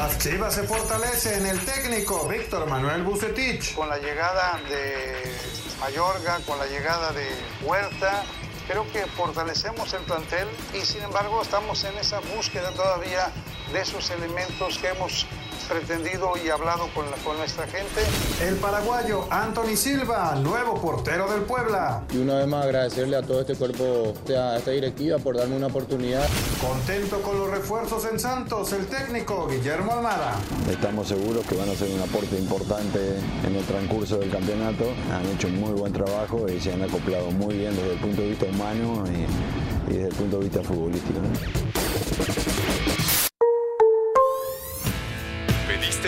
Las Chivas se fortalecen. El técnico Víctor Manuel Bucetich. Con la llegada de Mayorga, con la llegada de Huerta, creo que fortalecemos el plantel y sin embargo estamos en esa búsqueda todavía de esos elementos que hemos pretendido y hablado con, con nuestra gente. El paraguayo Anthony Silva, nuevo portero del Puebla. Y una vez más agradecerle a todo este cuerpo, a esta directiva por darme una oportunidad. Contento con los refuerzos en Santos, el técnico Guillermo Almada. Estamos seguros que van a ser un aporte importante en el transcurso del campeonato. Han hecho un muy buen trabajo y se han acoplado muy bien desde el punto de vista humano y, desde el punto de vista futbolístico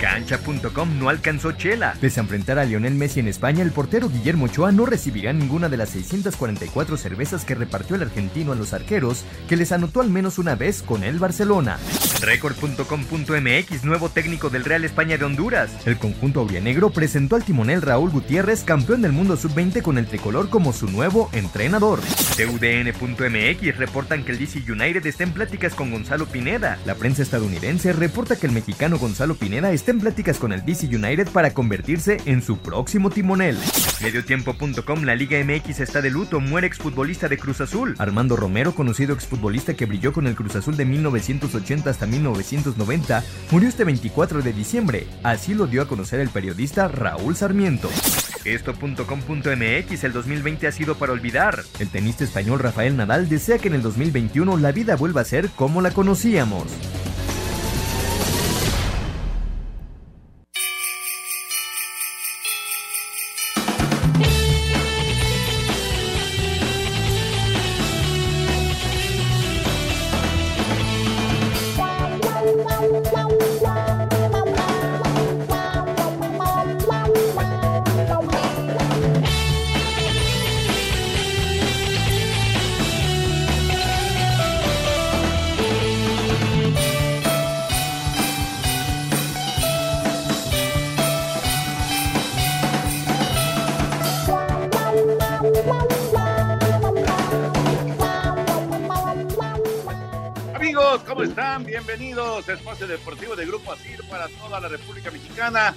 Cancha.com no alcanzó Chela. Pese a enfrentar a Lionel Messi en España, el portero Guillermo Ochoa no recibirá ninguna de las 644 cervezas que repartió el argentino a los arqueros, que les anotó al menos una vez con el Barcelona. Record.com.mx, nuevo técnico del Real España de Honduras. El conjunto aurianegro presentó al timonel Raúl Gutiérrez, campeón del mundo sub-20 con el tricolor como su nuevo entrenador. TUDN.mx reportan que el DC United está en pláticas con Gonzalo Pineda. La prensa estadounidense reporta que el mexicano Gonzalo Pineda está en pláticas con el DC United para convertirse en su próximo timonel. Mediotiempo.com, la Liga MX está de luto, muere exfutbolista de Cruz Azul. Armando Romero, conocido exfutbolista que brilló con el Cruz Azul de 1980 hasta 1990, murió este 24 de diciembre. Así lo dio a conocer el periodista Raúl Sarmiento. Esto.com.mx el 2020 ha sido para olvidar. El tenista español Rafael Nadal desea que en el 2021 la vida vuelva a ser como la conocíamos. Espacio Deportivo de Grupo Asir para toda la República Mexicana.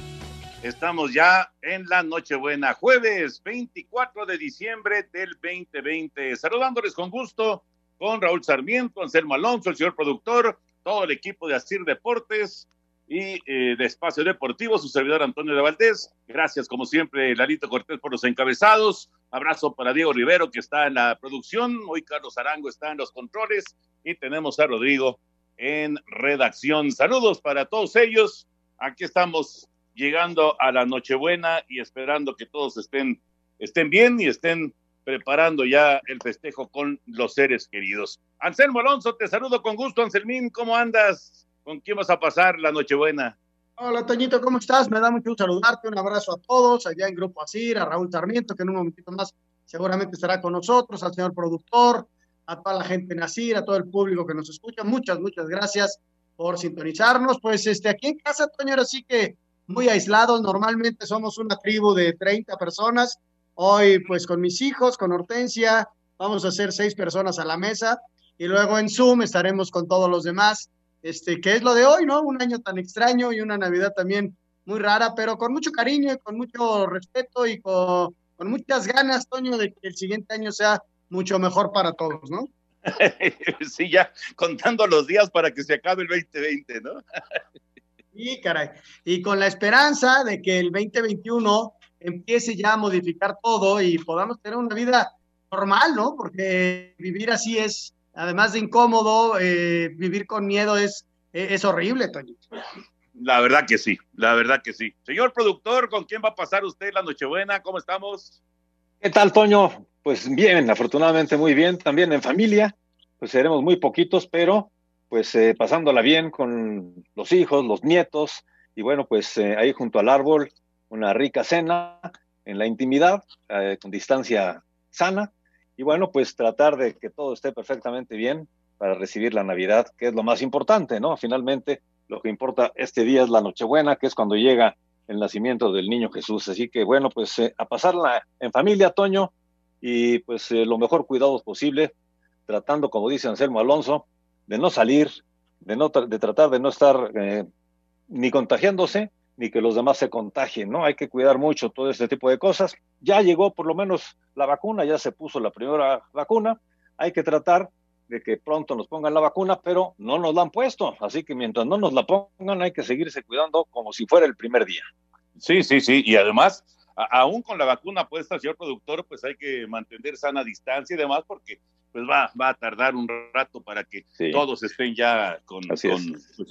Estamos ya en la Nochebuena, jueves 24 de diciembre del 2020. Saludándoles con gusto con Raúl Sarmiento, Anselmo Alonso, el señor productor, todo el equipo de Asir Deportes y eh, de Espacio Deportivo, su servidor Antonio de Valdés. Gracias, como siempre, Larito Cortés por los encabezados. Abrazo para Diego Rivero, que está en la producción. Hoy Carlos Arango está en los controles. Y tenemos a Rodrigo en redacción. Saludos para todos ellos. Aquí estamos llegando a la Nochebuena y esperando que todos estén, estén bien y estén preparando ya el festejo con los seres queridos. Anselmo Alonso, te saludo con gusto. Anselmín, ¿cómo andas? ¿Con quién vas a pasar la Nochebuena? Hola, Toñito, ¿cómo estás? Me da mucho gusto saludarte. Un abrazo a todos, allá en Grupo Asir, a Raúl Sarmiento, que en un momentito más seguramente estará con nosotros, al señor productor, a toda la gente nacida, a todo el público que nos escucha. Muchas, muchas gracias por sintonizarnos. Pues este, aquí en casa, Toño, sí que muy aislados. Normalmente somos una tribu de 30 personas. Hoy, pues con mis hijos, con Hortensia, vamos a hacer seis personas a la mesa. Y luego en Zoom estaremos con todos los demás. Este, que es lo de hoy, ¿no? Un año tan extraño y una Navidad también muy rara, pero con mucho cariño y con mucho respeto y con, con muchas ganas, Toño, de que el siguiente año sea mucho mejor para todos, ¿no? sí, ya contando los días para que se acabe el 2020, ¿no? sí, caray. Y con la esperanza de que el 2021 empiece ya a modificar todo y podamos tener una vida normal, ¿no? Porque vivir así es, además de incómodo, eh, vivir con miedo es, es horrible, Toño. La verdad que sí, la verdad que sí. Señor productor, ¿con quién va a pasar usted la Nochebuena? ¿Cómo estamos? ¿Qué tal, Toño? Pues bien, afortunadamente muy bien, también en familia, pues seremos muy poquitos, pero pues eh, pasándola bien con los hijos, los nietos, y bueno, pues eh, ahí junto al árbol, una rica cena en la intimidad, eh, con distancia sana, y bueno, pues tratar de que todo esté perfectamente bien para recibir la Navidad, que es lo más importante, ¿no? Finalmente, lo que importa este día es la Nochebuena, que es cuando llega el nacimiento del niño Jesús. Así que bueno, pues eh, a pasarla en familia, Toño, y pues eh, lo mejor cuidados posible, tratando, como dice Anselmo Alonso, de no salir, de, no de tratar de no estar eh, ni contagiándose, ni que los demás se contagien, ¿no? Hay que cuidar mucho todo este tipo de cosas. Ya llegó por lo menos la vacuna, ya se puso la primera vacuna, hay que tratar de que pronto nos pongan la vacuna, pero no nos la han puesto. Así que mientras no nos la pongan, hay que seguirse cuidando como si fuera el primer día. Sí, sí, sí. Y además, aún con la vacuna puesta, señor productor, pues hay que mantener sana distancia y demás, porque pues va, va a tardar un rato para que todos estén ya con, pues,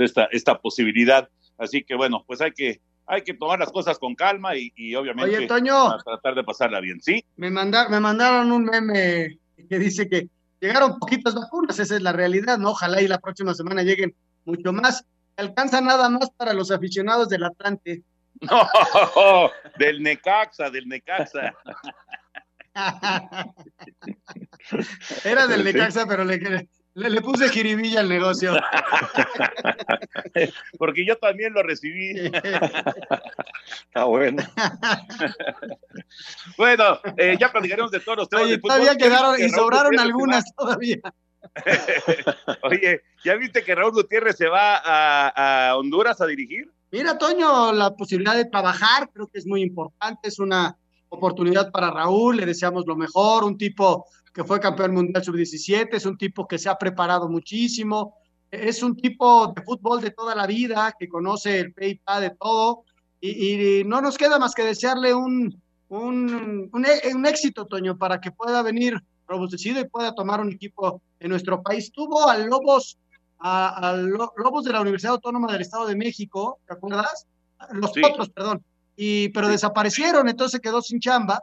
esta, esta posibilidad. Así que bueno, pues hay que, hay que tomar las cosas con calma y, obviamente tratar de pasarla bien, ¿sí? Me, mandar, me mandaron un meme que dice que llegaron poquitas vacunas, esa es la realidad, ¿no? Ojalá y la próxima semana lleguen mucho más. Alcanza nada más para los aficionados del Atlante. No, del Necaxa, del Necaxa. Era del Necaxa, pero le, le, puse jiribilla al negocio. Porque yo también lo recibí. Está bueno. bueno, eh, ya platicaremos de todos los temas. Oye, todavía quedaron y sobraron algunas todavía. Oye, ¿ya viste que Raúl Gutiérrez se va a, a Honduras a dirigir? Mira, Toño, la posibilidad de trabajar creo que es muy importante, es una oportunidad para Raúl, le deseamos lo mejor, un tipo que fue campeón mundial sub-17, es un tipo que se ha preparado muchísimo, es un tipo de fútbol de toda la vida, que conoce el PayPal de todo, y, no nos queda más que desearle un, un, un, éxito, Toño, para que pueda venir robustecido y pueda tomar un equipo en nuestro país. Tuvo a Lobos, a, Lobos de la Universidad Autónoma del Estado de México, ¿te acuerdas? Los otros, perdón, y, pero desaparecieron, entonces quedó sin chamba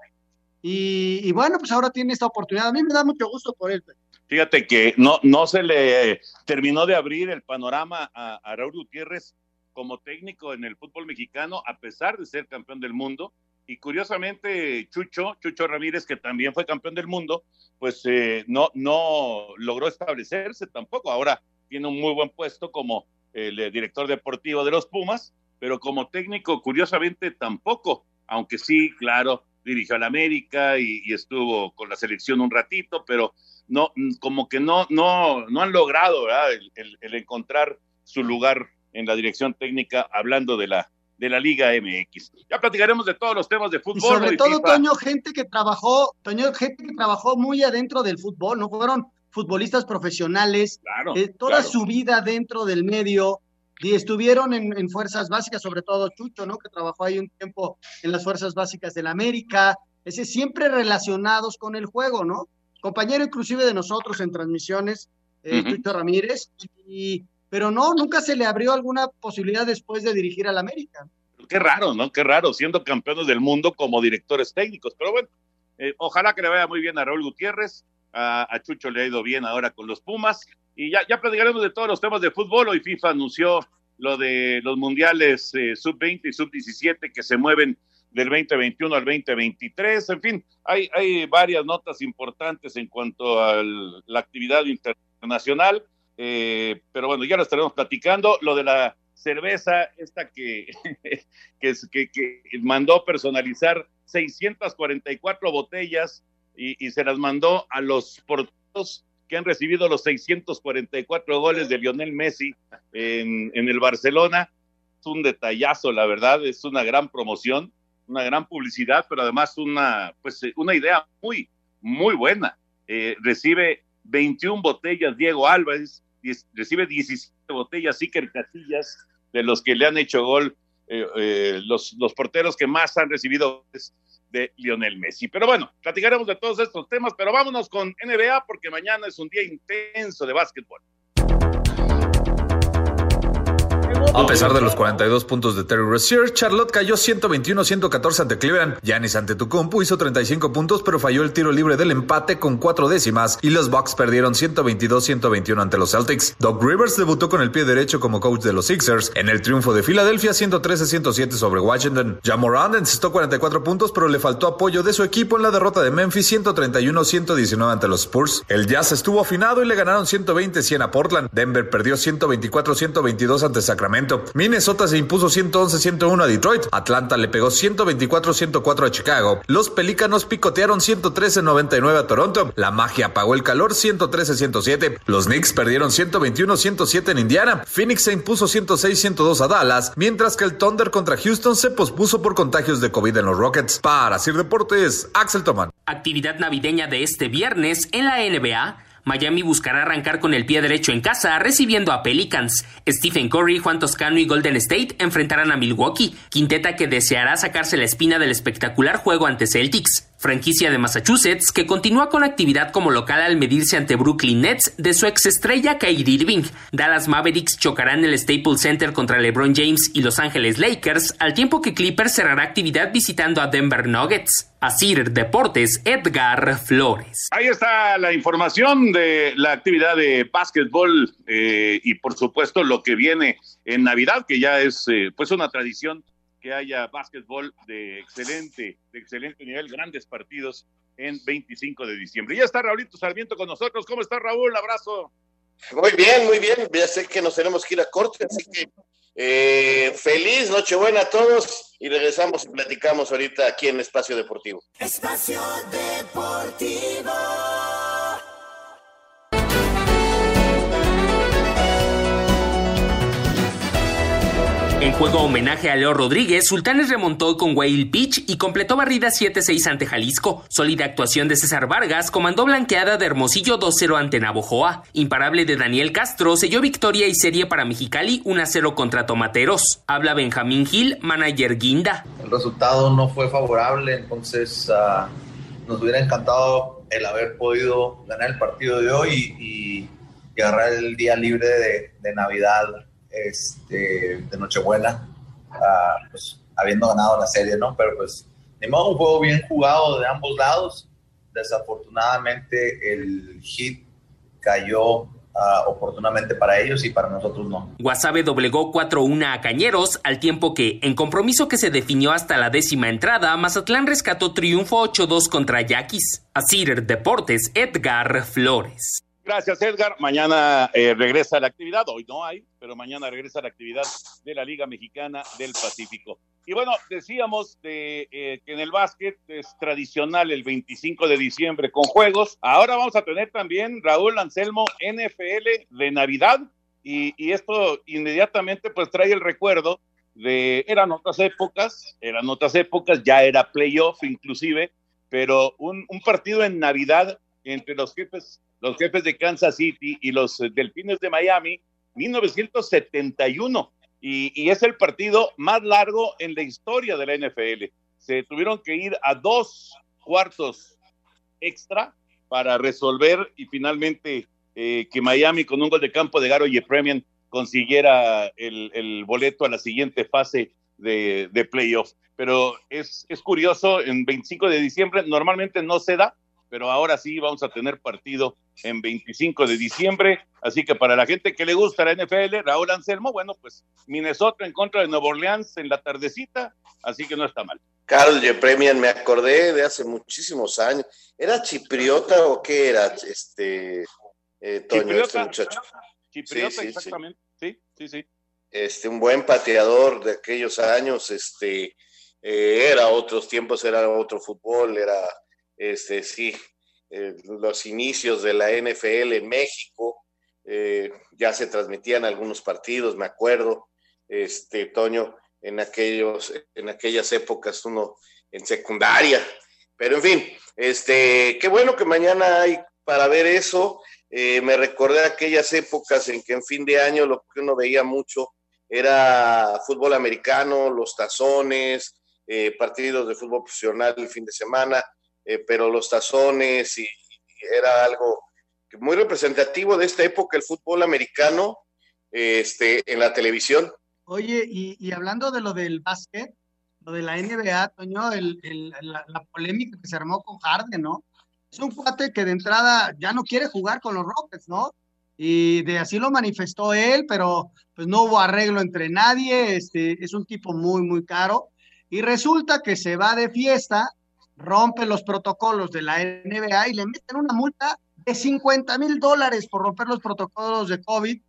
y, bueno, pues ahora tiene esta oportunidad. A mí me da mucho gusto por él. Fíjate que no, no se le terminó de abrir el panorama a, Raúl Gutiérrez como técnico en el fútbol mexicano, a pesar de ser campeón del mundo. Y curiosamente, Chucho, Chucho Ramírez, que también fue campeón del mundo, pues eh, no, no logró establecerse tampoco. Ahora tiene un muy buen puesto como el eh, director deportivo de los Pumas, pero como técnico, curiosamente, tampoco, aunque sí, claro, dirigió al América y, estuvo con la selección un ratito, pero no, como que no, no, no han logrado el, encontrar su lugar en la dirección técnica hablando de la, de la Liga MX. Ya platicaremos de todos los temas de fútbol. sobre todo, Toño, gente que trabajó, Toño, gente que trabajó muy adentro del fútbol, no fueron futbolistas profesionales, eh, toda su vida dentro del medio, y estuvieron en, fuerzas básicas, sobre todo Chucho, ¿no? Que trabajó ahí un tiempo en las fuerzas básicas del América, ese siempre relacionados con el juego, ¿no? Compañero inclusive de nosotros en transmisiones, eh, Chucho Ramírez, y, pero no, nunca se le abrió alguna posibilidad después de dirigir al América. Qué raro, ¿no? Qué raro, siendo campeones del mundo como directores técnicos, pero bueno, eh, ojalá que le vaya muy bien a Raúl Gutiérrez, a, a Chucho le ha ido bien ahora con los Pumas, y ya, ya platicaremos de todos los temas de fútbol. Hoy FIFA anunció lo de los mundiales eh, sub-20 y sub-17 que se mueven del 2021 al 2023. En fin, hay, hay varias notas importantes en cuanto a la actividad internacional. Eh, pero bueno, ya lo estaremos platicando. Lo de la cerveza, esta que, que, que, que mandó personalizar 644 botellas y, y, se las mandó a los porteros que han recibido los 644 goles de Lionel Messi en, el Barcelona. Es un detallazo, la verdad, es una gran promoción, una gran publicidad, pero además una, pues, una idea muy, muy buena. Eh, recibe 21 botellas Diego Álvarez, recibe 17 botellas Iker Casillas, de los que le han hecho gol eh, eh, los, los porteros que más han recibido de Lionel Messi. Pero bueno, platicaremos de todos estos temas, pero vámonos con NBA porque mañana es un día intenso de básquetbol. A pesar de los 42 puntos de Terry Rozier, Charlotte cayó 121-114 ante Cleveland. Giannis Antetokounmpo hizo 35 puntos, pero falló el tiro libre del empate con cuatro décimas y los Bucks perdieron 122-121 ante los Celtics. Doc Rivers debutó con el pie derecho como coach de los Sixers en el triunfo de Filadelfia 113-107 sobre Washington. Jamorand encestó 44 puntos, pero le faltó apoyo de su equipo en la derrota de Memphis 131-119 ante los Spurs. El Jazz estuvo afinado y le ganaron 120-100 a Portland. Denver perdió 124-122 ante Sacramento. Minnesota se impuso 111-101 a Detroit. Atlanta le pegó 124-104 a Chicago. Los Pelícanos picotearon 113-99 a Toronto. La magia apagó el calor 113-107. Los Knicks perdieron 121-107 en Indiana. Phoenix se impuso 106-102 a Dallas, mientras que el Thunder contra Houston se pospuso por contagios de COVID en los Rockets. Para Sir Deportes, Axel Toman. Actividad navideña de este viernes en la NBA. Miami buscará arrancar con el pie derecho en casa, recibiendo a Pelicans. Stephen Curry, Juan Toscano y Golden State enfrentarán a Milwaukee, quinteta que deseará sacarse la espina del espectacular juego ante Celtics franquicia de Massachusetts, que continúa con actividad como local al medirse ante Brooklyn Nets de su ex estrella Kyrie Irving. Dallas Mavericks chocarán en el Staples Center contra LeBron James y Los Ángeles Lakers, al tiempo que Clippers cerrará actividad visitando a Denver Nuggets. Asir Deportes, Edgar Flores. Ahí está la información de la actividad de básquetbol eh, y por supuesto lo que viene en Navidad, que ya es eh, pues una tradición que haya básquetbol de excelente, de excelente nivel, grandes partidos en 25 de diciembre. Ya está Raulito Sarmiento con nosotros. ¿Cómo está Raúl? Abrazo. Muy bien, muy bien. Ya sé que nos tenemos que ir a corte, así que eh, feliz Nochebuena a todos y regresamos y platicamos ahorita aquí en Espacio Deportivo. Espacio Deportivo. En juego homenaje a Leo Rodríguez, Sultanes remontó con Whale Pitch y completó barrida 7-6 ante Jalisco. Sólida actuación de César Vargas comandó blanqueada de Hermosillo 2-0 ante Navojoa. Imparable de Daniel Castro selló victoria y serie para Mexicali 1-0 contra Tomateros. Habla Benjamín Gil, manager Guinda. El resultado no fue favorable, entonces uh, nos hubiera encantado el haber podido ganar el partido de hoy y, agarrar el día libre de Navidad este, de Nochebuena, pues habiendo ganado la serie, ¿no? Pero pues, de modo, un juego bien jugado de ambos lados. Desafortunadamente el hit cayó uh, oportunamente para ellos y para nosotros no. Guasave doblegó 4-1 a Cañeros, al tiempo que, en compromiso que se definió hasta la décima entrada, Mazatlán rescató triunfo 8-2 contra Yaquis. Asir Deportes, Edgar Flores. Gracias, Edgar. Mañana eh, regresa la actividad. Hoy no hay, pero mañana regresa la actividad de la Liga Mexicana del Pacífico. Y bueno, decíamos de, eh, que en el básquet es tradicional el 25 de diciembre con juegos. Ahora vamos a tener también, Raúl Anselmo, NFL de Navidad. Y, y esto inmediatamente pues trae el recuerdo de, eran otras épocas, eran otras épocas, ya era playoff inclusive, pero un, un partido en Navidad entre los jefes los jefes de Kansas City y los Delfines de Miami, 1971. Y, y, es el partido más largo en la historia de la NFL. Se tuvieron que ir a dos cuartos extra para resolver y finalmente eh, que Miami con un gol de campo de Garo y Premian consiguiera el, el, boleto a la siguiente fase de, de playoff. Pero es, es curioso, en 25 de diciembre normalmente no se da, pero ahora sí vamos a tener partido en 25 de diciembre. Así que para la gente que le gusta la NFL, Raúl Anselmo, bueno, pues Minnesota en contra de Nueva Orleans en la tardecita, así que no está mal. Carl Premian, me acordé de hace muchísimos años. ¿Era chipriota o qué era, este, eh, Toño, chipriota, este muchacho? Chipriota, sí, sí, exactamente. Sí. sí, sí, Este, un buen pateador de aquellos años, este, eh, era otros tiempos, era otro fútbol, era, este, sí, eh, los inicios de la NFL en México, eh, ya se transmitían algunos partidos, me acuerdo, este, Toño, en, aquellos, en aquellas épocas, uno en secundaria, pero en fin, este, qué bueno que mañana hay para ver eso, eh, me recordé aquellas épocas en que en fin de año lo que uno veía mucho era fútbol americano, los tazones, partidos de fútbol profesional el fin de semana, eh, pero los tazones y, era algo muy representativo de esta época, el fútbol americano, este, en la televisión. Oye, y, hablando de lo del básquet, lo de la NBA, Toño, el, la, la, polémica que se armó con Harden, ¿no? Es un cuate que de entrada ya no quiere jugar con los Rockets, ¿no? Y de así lo manifestó él, pero pues no hubo arreglo entre nadie, este, es un tipo muy, muy caro. Y resulta que se va de fiesta, rompe los protocolos de la NBA y le meten una multa de 50 mil dólares por romper los protocolos de COVID.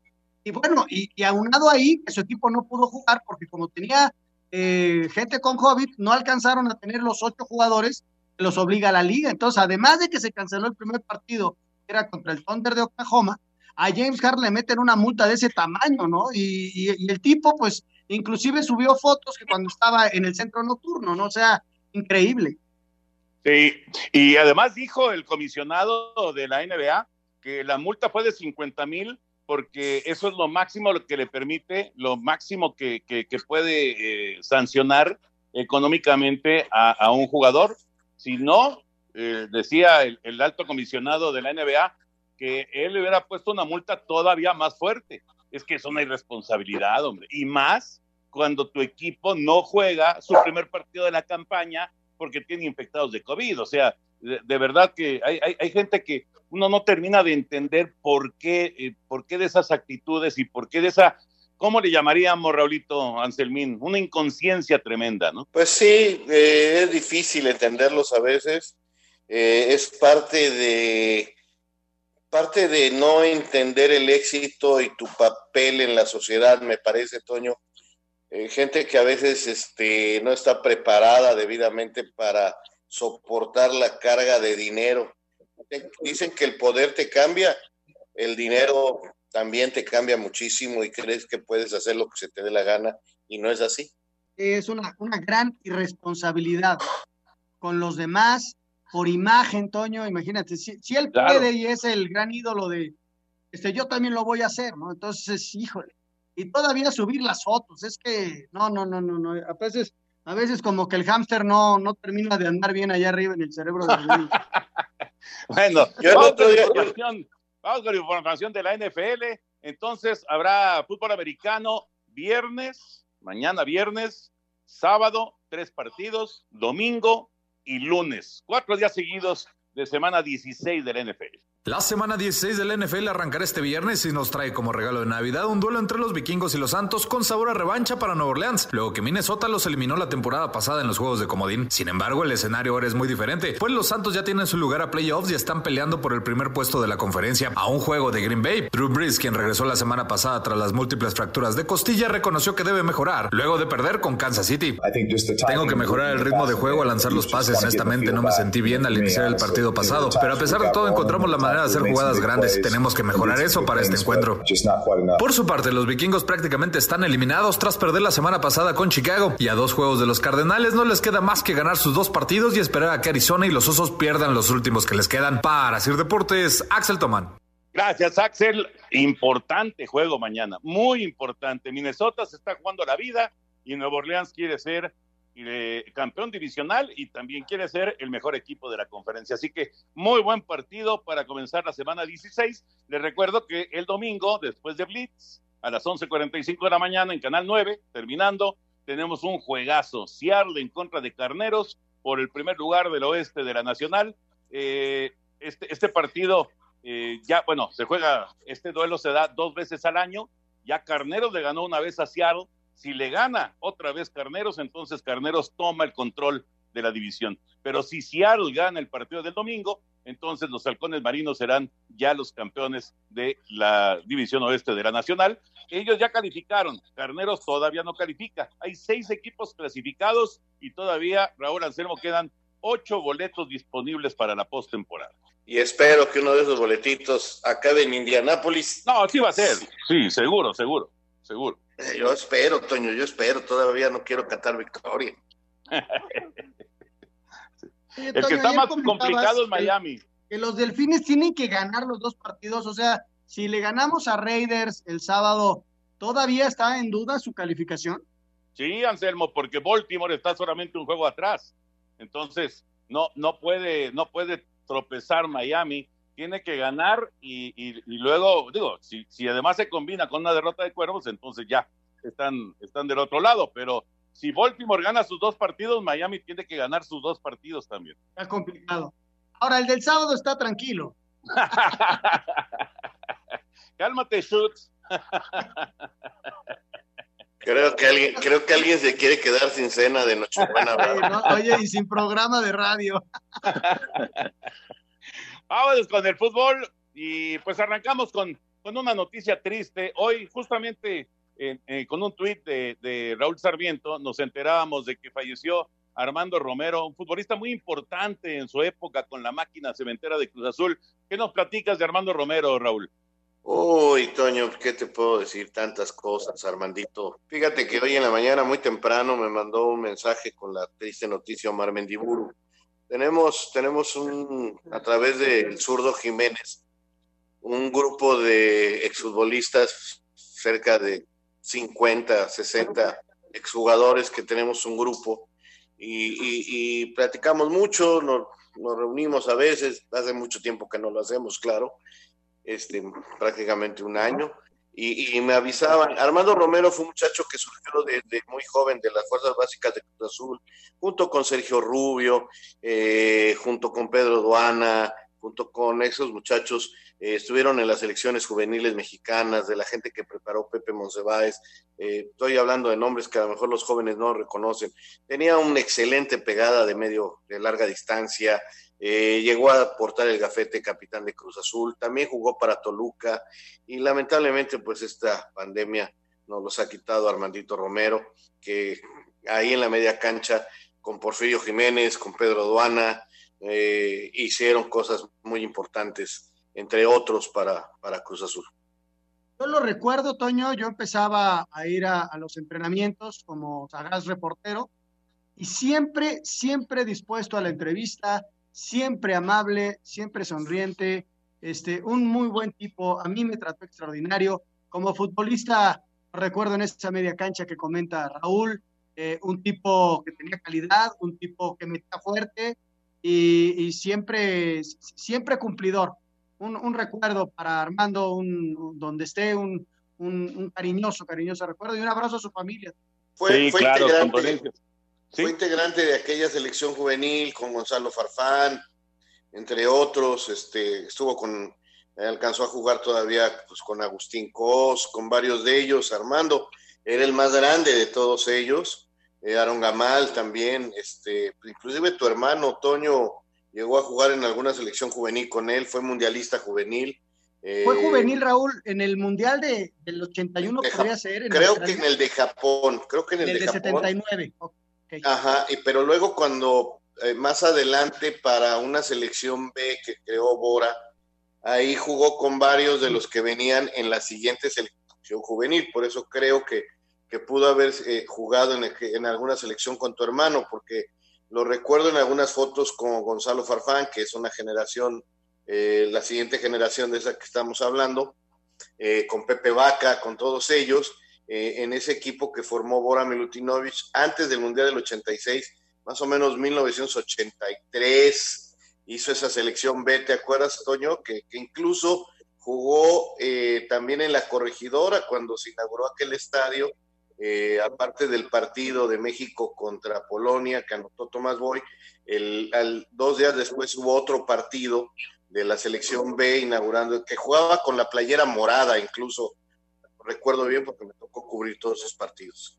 Y bueno, y, y aunado ahí, que su equipo no pudo jugar porque como tenía eh, gente con COVID, no alcanzaron a tener los ocho jugadores que los obliga a la liga. Entonces, además de que se canceló el primer partido, que era contra el Thunder de Oklahoma, a James Harden le meten una multa de ese tamaño, ¿no? Y, y, el tipo, pues, inclusive subió fotos que cuando estaba en el centro nocturno, ¿no? O sea, increíble. Y además dijo el comisionado de la NBA que la multa fue de 50 mil porque eso es lo máximo que le permite, lo máximo que, puede eh, sancionar económicamente a, a, un jugador. Si no, eh, decía el, el, alto comisionado de la NBA, que él le hubiera puesto una multa todavía más fuerte. Es que es una irresponsabilidad, hombre. Y más cuando tu equipo no juega su primer partido de la campaña porque tiene infectados de COVID. O sea, de, verdad que hay, hay, hay, gente que uno no termina de entender por qué, eh, por qué de esas actitudes y por qué de esa, ¿cómo le llamaríamos, Raulito Anselmín? Una inconsciencia tremenda, ¿no? Pues sí, eh, es difícil entenderlos a veces. Eh, es parte de parte de no entender el éxito y tu papel en la sociedad, me parece, Toño. Eh, gente que a veces este, no está preparada debidamente para soportar la carga de dinero. Dicen que el poder te cambia, el dinero también te cambia muchísimo y crees que puedes hacer lo que se te dé la gana y no es así. Es una, una gran irresponsabilidad con los demás por imagen, Toño, imagínate, si, si él claro. puede y es el gran ídolo de, este, yo también lo voy a hacer, ¿no? Entonces, híjole, y todavía subir las fotos, es que, no, no, no, no, no, a veces, a veces como que el hámster no, no termina de andar bien allá arriba en el cerebro de Bueno, yo vamos, con día, información, vamos con la información de la NFL, entonces habrá fútbol americano viernes, mañana viernes, sábado, tres partidos, domingo, y lunes. Cuatro días seguidos de semana 16 del NFL. La semana 16 del NFL arrancará este viernes y nos trae como regalo de Navidad un duelo entre los vikingos y los Santos con sabor a revancha para Nueva Orleans, luego que Minnesota los eliminó la temporada pasada en los juegos de comodín. Sin embargo, el escenario ahora es muy diferente, pues los Santos ya tienen su lugar a playoffs y están peleando por el primer puesto de la conferencia a un juego de Green Bay. Drew Brees, quien regresó la semana pasada tras las múltiples fracturas de costilla, reconoció que debe mejorar luego de perder con Kansas City. Tengo que mejorar el ritmo de juego al lanzar los pases. Honestamente, no me sentí bien al iniciar el partido pasado, pero a pesar de todo encontramos la manera de hacer jugadas grandes. Tenemos que mejorar eso para este encuentro. Por su parte, los vikingos prácticamente están eliminados tras perder la semana pasada con Chicago y a dos juegos de los Cardenales no les queda más que ganar sus dos partidos y esperar a que Arizona y los Osos pierdan los últimos que les quedan. Para Sir Deportes, Axel Toman. Gracias, Axel. Importante juego mañana, muy importante. Minnesota se está jugando la vida y Nueva Orleans quiere ser eh, campeón divisional y también quiere ser el mejor equipo de la conferencia. Así que muy buen partido para comenzar la semana 16. Les recuerdo que el domingo, después de Blitz, a las 11.45 de la mañana en Canal 9, terminando, tenemos un juegazo. Seattle en contra de Carneros por el primer lugar del oeste de la Nacional. Eh, este, este partido eh, ya, bueno, se juega, este duelo se da dos veces al año. Ya Carneros le ganó una vez a Seattle si le gana otra vez Carneros, entonces Carneros toma el control de la división. Pero si Seattle gana el partido del domingo, entonces los halcones marinos serán ya los campeones de la división oeste de la nacional. Ellos ya calificaron, Carneros todavía no califica. Hay seis equipos clasificados y todavía, Raúl Anselmo, quedan ocho boletos disponibles para la postemporada. Y espero que uno de esos boletitos acabe en Indianápolis. No, sí va a ser. Sí, seguro, seguro, seguro. Yo espero, Toño, yo espero. Todavía no quiero cantar victoria. el que está más complicado es Miami. Que los delfines tienen que ganar los dos partidos. O sea, si le ganamos a Raiders el sábado, ¿todavía está en duda su calificación? Sí, Anselmo, porque Baltimore está solamente un juego atrás. Entonces, no, no puede, no puede tropezar Miami, tiene que ganar y, y, y luego, digo, si, si además se combina con una derrota de cuervos, entonces ya están, están del otro lado, pero si Baltimore gana sus dos partidos, Miami tiene que ganar sus dos partidos también. Está complicado. Ahora, el del sábado está tranquilo. Cálmate, Schutz. Creo que alguien, creo que alguien se quiere quedar sin cena de Nochebuena. Oye, ¿no? Oye, y sin programa de radio. Vamos con el fútbol y pues arrancamos con, con una noticia triste. Hoy justamente eh, con un tuit de, de, Raúl Sarmiento nos enterábamos de que falleció Armando Romero, un futbolista muy importante en su época con la máquina cementera de Cruz Azul. ¿Qué nos platicas de Armando Romero, Raúl? Uy, Toño, ¿qué te puedo decir? Tantas cosas, Armandito. Fíjate que hoy en la mañana, muy temprano, me mandó un mensaje con la triste noticia Omar Mendiburu. Tenemos, tenemos un, a través del zurdo Jiménez, un grupo de exfutbolistas, cerca de 50, 60 exjugadores que tenemos un grupo y, y, y platicamos mucho, nos, nos reunimos a veces, hace mucho tiempo que no lo hacemos, claro, este, prácticamente un año, y, y, me avisaban, Armando Romero fue un muchacho que surgió desde muy joven de las Fuerzas Básicas de Cruz Azul, junto con Sergio Rubio, eh, junto con Pedro Duana, junto con esos muchachos, eh, estuvieron en las elecciones juveniles mexicanas, de la gente que preparó Pepe Monsiváis, eh, estoy hablando de nombres que a lo mejor los jóvenes no reconocen, tenía una excelente pegada de medio, de larga distancia, eh, llegó a portar el gafete capitán de Cruz Azul, también jugó para Toluca y lamentablemente pues esta pandemia nos los ha quitado Armandito Romero, que ahí en la media cancha con Porfirio Jiménez, con Pedro Duana, eh, hicieron cosas muy importantes, entre otros para, para Cruz Azul. Yo lo recuerdo, Toño, yo empezaba a ir a, a los entrenamientos como sagaz reportero y siempre, siempre dispuesto a la entrevista, siempre amable, siempre sonriente, este, un muy buen tipo, a mí me trató extraordinario. Como futbolista, recuerdo en esa media cancha que comenta Raúl, eh, un tipo que tenía calidad, un tipo que metía fuerte y, y siempre, siempre cumplidor. Un, un, recuerdo para Armando, un, donde esté, un, un, cariñoso, cariñoso recuerdo y un abrazo a su familia. Fue, sí, fue claro, integrante, ¿Sí? Fue integrante de aquella selección juvenil con Gonzalo Farfán, entre otros, este, estuvo con, alcanzó a jugar todavía pues, con Agustín Cos, con varios de ellos, Armando, era el más grande de todos ellos, eh, Aaron Gamal también, este, inclusive tu hermano Toño llegó a jugar en alguna selección juvenil con él, fue mundialista juvenil. Eh, fue juvenil, Raúl, en el Mundial de, del 81 de podría ser. En creo que en el de Japón, creo que en el, en el de, de, Japón. 79. Okay. Ajá, y, pero luego cuando eh, más adelante para una selección B que creó Bora, ahí jugó con varios de los que venían en la siguiente selección juvenil, por eso creo que, que pudo haber eh, jugado en, alguna selección con tu hermano, porque lo recuerdo en algunas fotos con Gonzalo Farfán, que es una generación, eh, la siguiente generación de esa que estamos hablando, eh, con Pepe Vaca, con todos ellos, eh, en ese equipo que formó Bora Milutinovic antes del Mundial del 86, más o menos 1983, hizo esa selección B, ¿te acuerdas, Toño? Que, que incluso jugó eh, también en la corregidora cuando se inauguró aquel estadio, eh, aparte del partido de México contra Polonia que anotó Tomás Boy, el, al, dos días después hubo otro partido de la selección B inaugurando, que jugaba con la playera morada incluso, recuerdo bien porque me tocó cubrir todos esos partidos.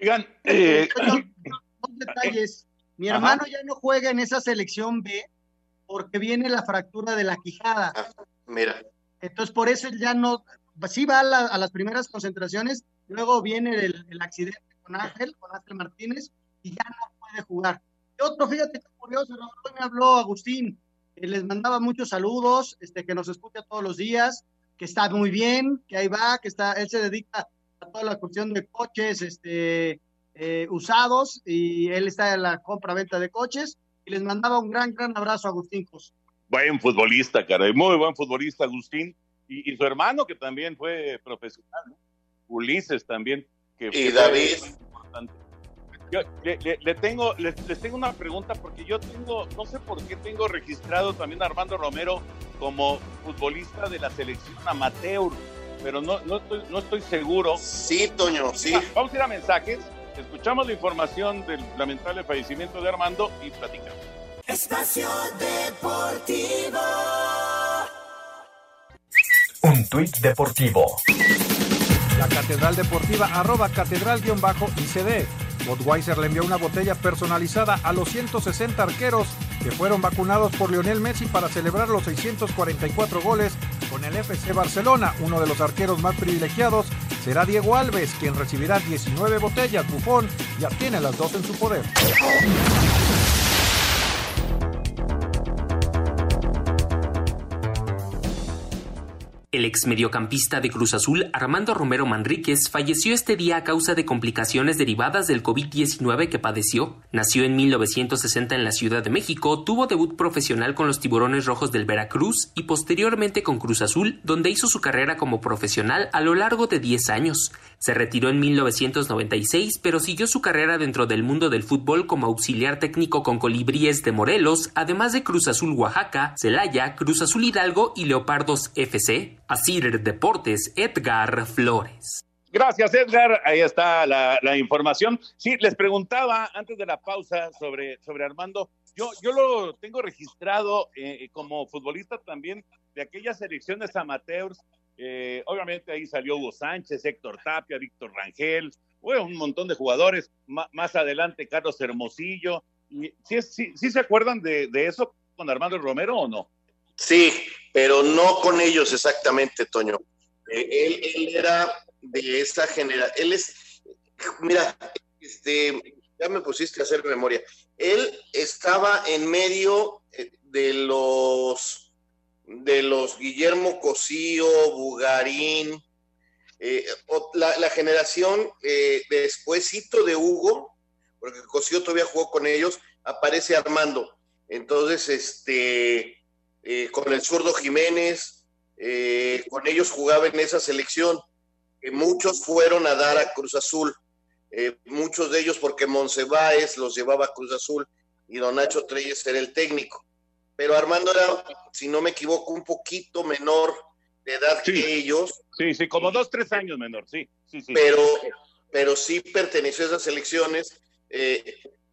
Oigan, eh, dos detalles. Mi hermano ya no juega en esa selección B porque viene la fractura de la quijada. Ah, mira. Entonces, por eso ya no, sí va a, la, a las primeras concentraciones, luego viene el, accidente con Ángel, con Ángel Martínez, y ya no puede jugar. Y otro, fíjate qué curioso, hoy me habló Agustín, eh, les mandaba muchos saludos, este, que nos escucha todos los días, que está muy bien, que ahí va, que está, él se dedica a toda la cuestión de coches, este, eh, usados, y él está en la compra-venta de coches, y les mandaba un gran, gran abrazo a Agustín Cos. Buen futbolista, caray, muy buen futbolista Agustín, y, y su hermano que también fue profesional, ¿no? Ulises también. Que y David. Yo le, tengo, les, tengo una pregunta porque yo tengo, no sé por qué tengo registrado también a Armando Romero como futbolista de la selección amateur, pero no, no, estoy, no estoy seguro. Sí, Toño, sí. Vamos a ir a mensajes, escuchamos la información del lamentable fallecimiento de Armando y platicamos. Espacio Deportivo. Un tuit deportivo. La Catedral Deportiva arroba catedral-icd Budweiser le envió una botella personalizada a los 160 arqueros que fueron vacunados por Lionel Messi para celebrar los 644 goles con el FC Barcelona. Uno de los arqueros más privilegiados será Diego Alves, quien recibirá 19 botellas. Bufón ya tiene las dos en su poder. El ex mediocampista de Cruz Azul, Armando Romero Manríquez, falleció este día a causa de complicaciones derivadas del COVID-19 que padeció. Nació en 1960 en la Ciudad de México, tuvo debut profesional con los Tiburones Rojos del Veracruz y posteriormente con Cruz Azul, donde hizo su carrera como profesional a lo largo de 10 años. Se retiró en 1996, pero siguió su carrera dentro del mundo del fútbol como auxiliar técnico con Colibríes de Morelos, además de Cruz Azul Oaxaca, Celaya, Cruz Azul Hidalgo y Leopardos FC. Asir Deportes, Edgar Flores. Gracias, Edgar. Ahí está la, información. Sí, les preguntaba antes de la pausa sobre, sobre Armando. Yo, yo lo tengo registrado eh, como futbolista también de aquellas selecciones amateurs. Eh, obviamente ahí salió Hugo Sánchez, Héctor Tapia, Víctor Rangel, bueno, un montón de jugadores. más adelante Carlos Hermosillo. ¿Sí, sí, sí se acuerdan de, eso con Armando Romero o no? Sí, pero no con ellos exactamente, Toño. Eh, él, era de esa generación. Él es, mira, este, ya me pusiste a hacer memoria. Él estaba en medio eh, de los de los Guillermo Cosío, Bugarín, eh, la, generación eh, despuésito de Hugo, porque Cosío todavía jugó con ellos, aparece Armando. Entonces, este, eh, con el zurdo Jiménez, eh, con ellos jugaba en esa selección. muchos fueron a dar a Cruz Azul, eh, muchos de ellos porque Monsiváis los llevaba a Cruz Azul y Don Nacho Treyes era el técnico. Pero Armando era, si no me equivoco, un poquito menor de edad que ellos. Sí, sí, como dos, tres años menor, sí, sí, sí. Pero, pero sí perteneció a esas selecciones.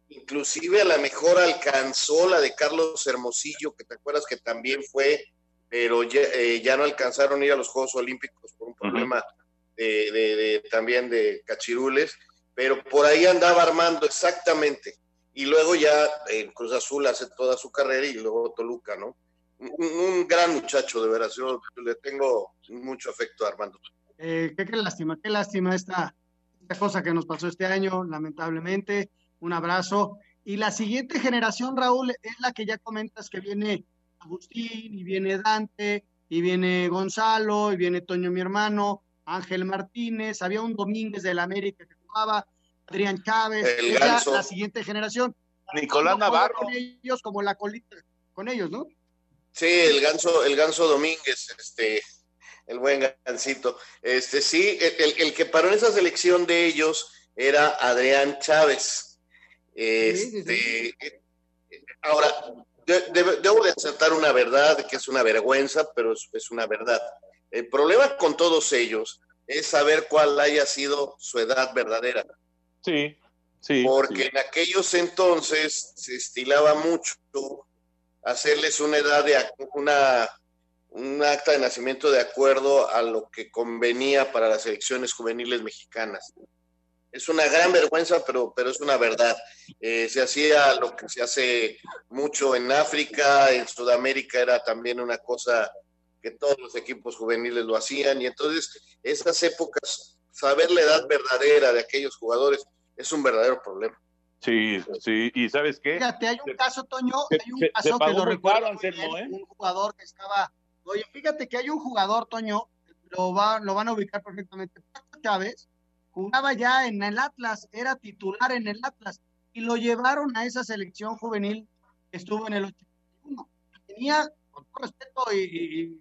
Inclusive a la mejor alcanzó la de Carlos Hermosillo, que te acuerdas que también fue, pero ya, eh, no alcanzaron a ir a los Juegos Olímpicos por un problema de, también de cachirules, pero por ahí andaba Armando exactamente. Y luego ya en Cruz Azul hace toda su carrera y luego Toluca, ¿no? Un, gran muchacho, de veras. Yo le tengo mucho afecto a Armando. Eh, qué, lástima, qué lástima esta, esta cosa que nos pasó este año, lamentablemente un abrazo. Y la siguiente generación, Raúl, es la que ya comentas que viene Agustín, y viene Dante, y viene Gonzalo, y viene Toño, mi hermano, Ángel Martínez, había un Domínguez del América que jugaba, Adrián Chávez, la, siguiente generación. Nicolás Navarro. Con ellos como la colita, con ellos, ¿no? Sí, el ganso, el ganso Domínguez, este, el buen gancito. Este, sí, el, el que paró en esa selección de ellos era Adrián Chávez este, Ahora, debo de aceptar una verdad que es una vergüenza, pero es, una verdad. El problema con todos ellos es saber cuál haya sido su edad verdadera. Sí, sí. Porque en aquellos entonces se estilaba mucho hacerles una edad de una un acta de nacimiento de acuerdo a lo que convenía para las elecciones juveniles mexicanas es una gran vergüenza, pero, pero es una verdad. Eh, se hacía lo que se hace mucho en África, en Sudamérica era también una cosa que todos los equipos juveniles lo hacían, y entonces esas épocas, saber la edad verdadera de aquellos jugadores es un verdadero problema. Sí, sí, y ¿sabes qué? Fíjate, hay un caso, Toño, hay un caso que lo recuerdo ¿eh? un jugador que estaba, oye, fíjate que hay un jugador, Toño, lo, va, lo van a ubicar perfectamente, Chávez, jugaba ya en el Atlas, era titular en el Atlas, y lo llevaron a esa selección juvenil que estuvo en el 81. Tenía, con todo respeto, y,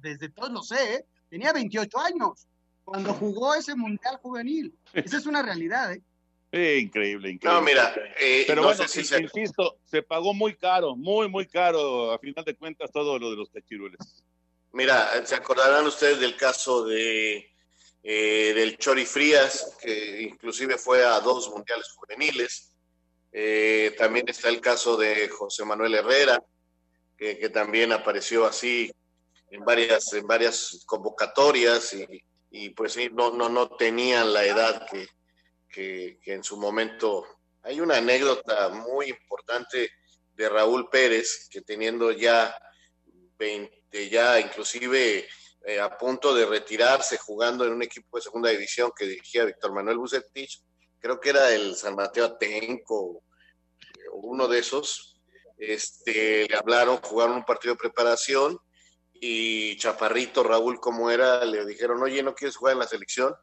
desde todos lo sé, ¿eh? tenía 28 años cuando jugó ese Mundial Juvenil. Esa es una realidad, ¿eh? Increíble, increíble. No, mira, eh, pero no bueno, sé si se... insisto, se pagó muy caro, muy, muy caro, a final de cuentas, todo lo de los cachirules. Mira, se acordarán ustedes del caso de eh, del Chori Frías, que inclusive fue a dos mundiales juveniles. Eh, también está el caso de José Manuel Herrera, que, que, también apareció así en varias, en varias convocatorias y, y pues sí, no, no, no tenían la edad que, que, en su momento. Hay una anécdota muy importante de Raúl Pérez, que teniendo ya 20, ya inclusive eh, a punto de retirarse jugando en un equipo de segunda división que dirigía Víctor Manuel Bucetich, creo que era el San Mateo Atenco, uno de esos, este, le hablaron, jugaron un partido de preparación y Chaparrito, Raúl, como era, le dijeron, oye, ¿no quieres jugar en la selección?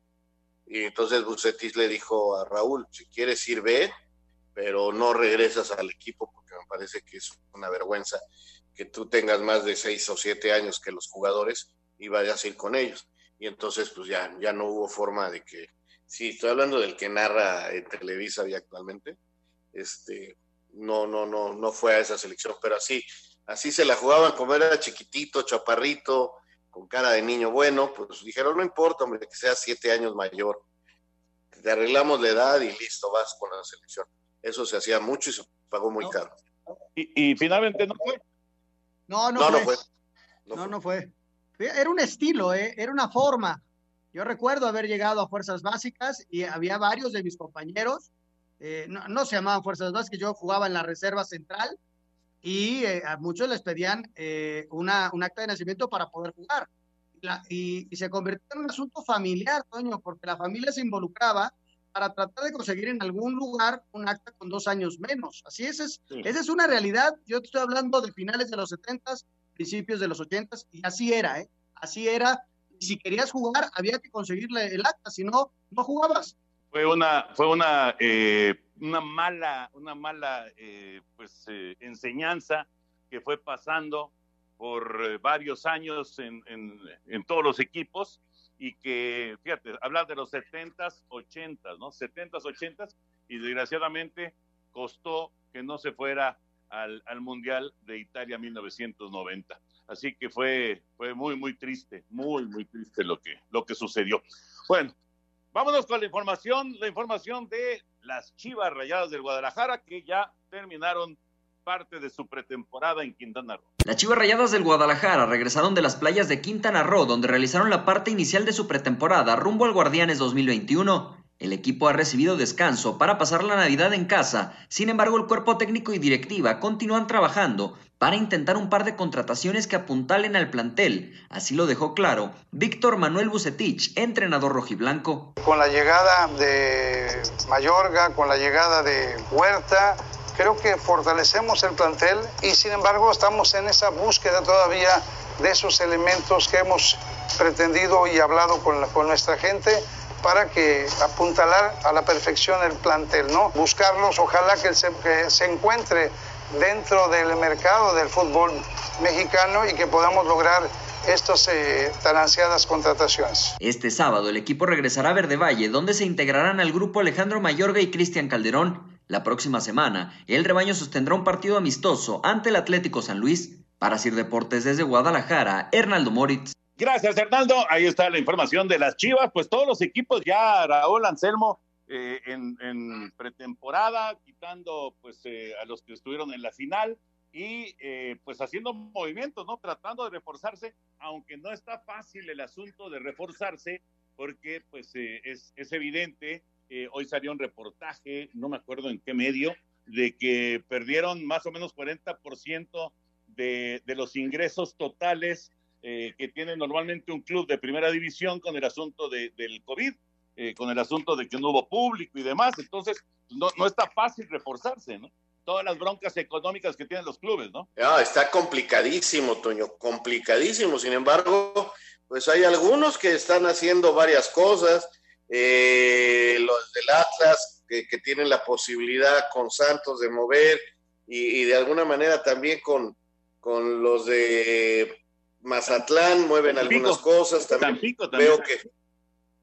Y entonces Bucetich le dijo a Raúl, si quieres ir, ve, pero no regresas al equipo porque me parece que es una vergüenza que tú tengas más de seis o siete años que los jugadores y vayas a ir con ellos. Y entonces, pues ya, ya no hubo forma de que, sí, estoy hablando del que narra Televisa y actualmente, este, no, no, no, no fue a esa selección, pero así, así se la jugaban como era chiquitito, chaparrito, con cara de niño bueno, pues dijeron, no importa, hombre, que sea siete años mayor, te arreglamos la edad y listo, vas con la selección. Eso se hacía mucho y se pagó muy caro. Y, y finalmente no fue. No, no, no, fue. no fue. No, no, no fue. Era un estilo, ¿eh? era una forma. Yo recuerdo haber llegado a Fuerzas Básicas y había varios de mis compañeros, eh, no, no, se llamaban Fuerzas Básicas, yo jugaba en la Reserva Central y eh, a muchos les pedían eh, una, un acta de nacimiento para poder jugar. La, y, y, se convirtió en un asunto familiar, Toño, porque la familia se involucraba para tratar de conseguir en algún lugar un acta con dos años menos. Así es, es sí. esa es una realidad. Yo estoy hablando de finales de los setentas, principios de los ochentas, y así era, ¿eh? Así era. Si querías jugar, había que conseguirle el acta, si no, no jugabas. Fue una, fue una, eh, una mala, una mala eh, pues, eh, enseñanza que fue pasando por varios años en, en, en, todos los equipos y que, fíjate, hablar de los 70s, 80s, ¿no? 70s, 80s, y desgraciadamente costó que no se fuera al, al, Mundial de Italia 1990. Así que fue, fue muy, muy triste, muy, muy triste lo que, lo que sucedió. Bueno, vámonos con la información, la información de las Chivas Rayadas del Guadalajara que ya terminaron parte de su pretemporada en Quintana Roo. Las Chivas Rayadas del Guadalajara regresaron de las playas de Quintana Roo, donde realizaron la parte inicial de su pretemporada rumbo al Guardianes 2021. El equipo ha recibido descanso para pasar la Navidad en casa, sin embargo el cuerpo técnico y directiva continúan trabajando para intentar un par de contrataciones que apuntalen al plantel, así lo dejó claro Víctor Manuel Bucetich, entrenador rojiblanco. Con la llegada de Mayorga, con la llegada de Huerta, creo que fortalecemos el plantel y sin embargo estamos en esa búsqueda todavía de esos elementos que hemos pretendido y hablado con, con nuestra gente para que apuntalar a la perfección el plantel, ¿no? Buscarlos, ojalá que se, encuentre dentro del mercado del fútbol mexicano y que podamos lograr estas eh, tan ansiadas contrataciones. Este sábado el equipo regresará a Verde Valle, donde se integrarán al grupo Alejandro Mayorga y Cristian Calderón. La próxima semana, el rebaño sostendrá un partido amistoso ante el Atlético San Luis. Para Sir Deportes desde Guadalajara, Hernaldo Moritz. Gracias, Hernaldo. Ahí está la información de las Chivas. Pues todos los equipos ya, Raúl Anselmo, eh, en, pretemporada, quitando pues eh, a los que estuvieron en la final y eh, pues haciendo movimientos, ¿no? Tratando de reforzarse, aunque no está fácil el asunto de reforzarse, porque pues es, es, evidente, hoy salió un reportaje, no me acuerdo en qué medio, de que perdieron más o menos 40% de, de los ingresos totales eh, que tiene normalmente un club de primera división con el asunto de, del COVID, eh, con el asunto de que no hubo público y demás. Entonces, no, no está fácil reforzarse, ¿no? Todas las broncas económicas que tienen los clubes, ¿no? Ah, está complicadísimo, Toño, complicadísimo. Sin embargo, pues hay algunos que están haciendo varias cosas. Eh, los del Atlas, que, que, tienen la posibilidad con Santos de mover y, y de alguna manera también con, con los de Mazatlán mueven Tampico, algunas cosas, también, Tampico, también, veo que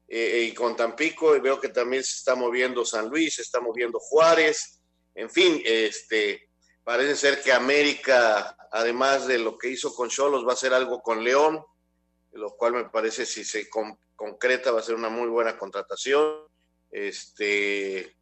eh, y con Tampico, y veo que también se está moviendo San Luis, se está moviendo Juárez, en fin, este, parece ser que América, además de lo que hizo con Cholos, va a hacer algo con León, lo cual me parece si se con, concreta va a ser una muy buena contratación, este,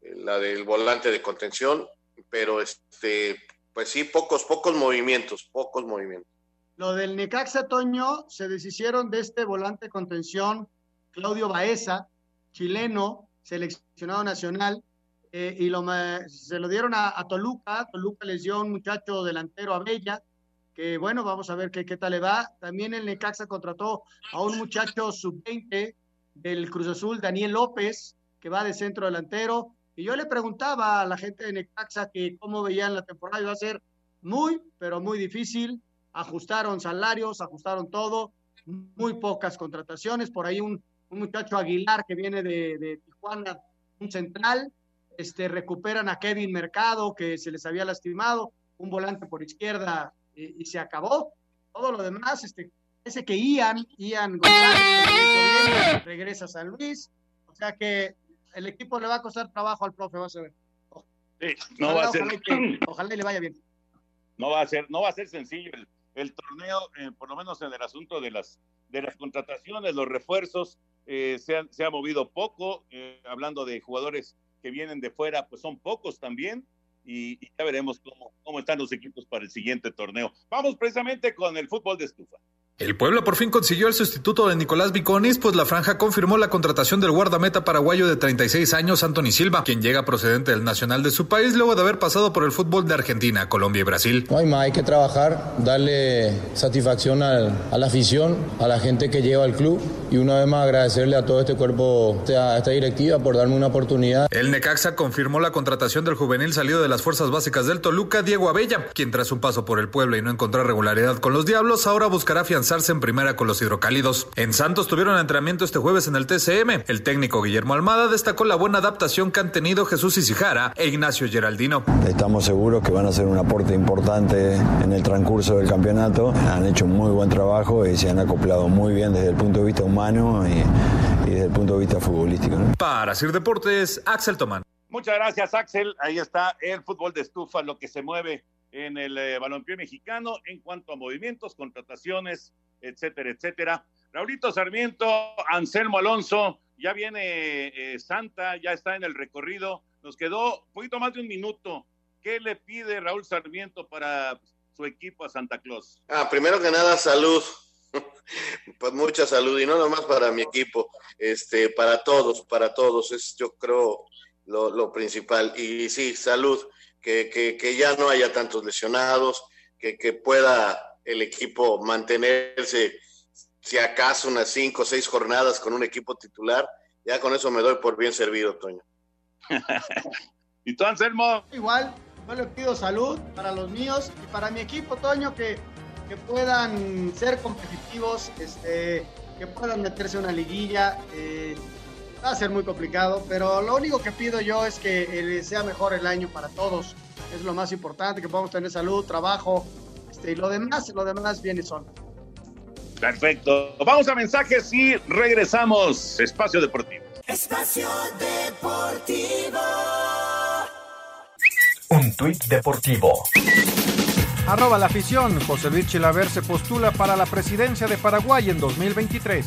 la del volante de contención, pero este, pues sí, pocos, pocos movimientos, pocos movimientos. Lo del Necaxa Toño se deshicieron de este volante contención, Claudio Baeza, chileno, seleccionado nacional, eh, y se lo dieron a, a, Toluca. Toluca les dio un muchacho delantero a Bella, que bueno, vamos a ver qué, qué tal le va. También el Necaxa contrató a un muchacho sub-20 del Cruz Azul, Daniel López, que va de centro delantero. Y yo le preguntaba a la gente de Necaxa que cómo veían la temporada, iba a ser muy, pero muy difícil. Ajustaron salarios, ajustaron todo, muy pocas contrataciones. Por ahí un, un muchacho Aguilar que viene de, de, Tijuana, un central. Este, recuperan a Kevin Mercado, que se les había lastimado, un volante por izquierda y, y se acabó. Todo lo demás, este, ese que Ian, Ian González, regresa a San Luis. O sea que el equipo le va a costar trabajo al profe, vas a ver. Sí, no ojalá, va a ser. Ojalá, que, ojalá y le vaya bien. No va a ser, no va a ser sencillo el, el torneo, eh, por lo menos en el asunto de las, de las contrataciones, los refuerzos, eh, se, han, se, ha movido poco, eh, hablando de jugadores que vienen de fuera, pues son pocos también, y, y ya veremos cómo, cómo están los equipos para el siguiente torneo. Vamos precisamente con el fútbol de estufa. El Puebla por fin consiguió el sustituto de Nicolás Viconis, pues la franja confirmó la contratación del guardameta paraguayo de 36 años, Anthony Silva, quien llega procedente del nacional de su país luego de haber pasado por el fútbol de Argentina, Colombia y Brasil. No hay más, hay que trabajar, darle satisfacción al, a la afición, a la gente que lleva al club y una vez más agradecerle a todo este cuerpo, a esta directiva por darme una oportunidad. El Necaxa confirmó la contratación del juvenil salido de las fuerzas básicas del Toluca, Diego Abella, quien tras un paso por el Puebla y no encontrar regularidad con los Diablos, ahora buscará afianzar en primera con los hidrocálidos. En Santos tuvieron entrenamiento este jueves en el TCM. El técnico Guillermo Almada destacó la buena adaptación que han tenido Jesús Isijara e Ignacio Geraldino. Estamos seguros que van a ser un aporte importante en el transcurso del campeonato. Han hecho un muy buen trabajo y se han acoplado muy bien desde el punto de vista humano y, y desde el punto de vista futbolístico. ¿no? Para Sir Deportes, Axel Tomán. Muchas gracias, Axel. Ahí está el fútbol de estufa, lo que se mueve en el eh, balompié mexicano en cuanto a movimientos, contrataciones, etcétera, etcétera. Raulito Sarmiento, Anselmo Alonso, ya viene eh, Santa, ya está en el recorrido. Nos quedó un poquito más de un minuto. ¿Qué le pide Raúl Sarmiento para su equipo a Santa Claus? Ah, primero que nada, salud. pues mucha salud y no nomás para mi equipo, este, para todos, para todos, es yo creo lo, lo principal. Y sí, salud, que, que, que, ya no haya tantos lesionados, que, que pueda el equipo mantenerse, si acaso, unas cinco o seis jornadas con un equipo titular. Ya con eso me doy por bien servido, Toño. ¿Y tú, Anselmo? Igual, yo le pido salud para los míos y para mi equipo, Toño, que, que puedan ser competitivos, este, que puedan meterse a una liguilla. Eh, va a ser muy complicado, pero lo único que pido yo es que eh, sea mejor el año para todos. Es lo más importante, que podamos tener salud, trabajo, este, y lo demás, lo demás viene solo. Perfecto. Vamos a mensajes y regresamos. Espacio Deportivo. Espacio Deportivo. Un tuit deportivo. Arroba la afición. José Luis Chilaver se postula para la presidencia de Paraguay en 2023.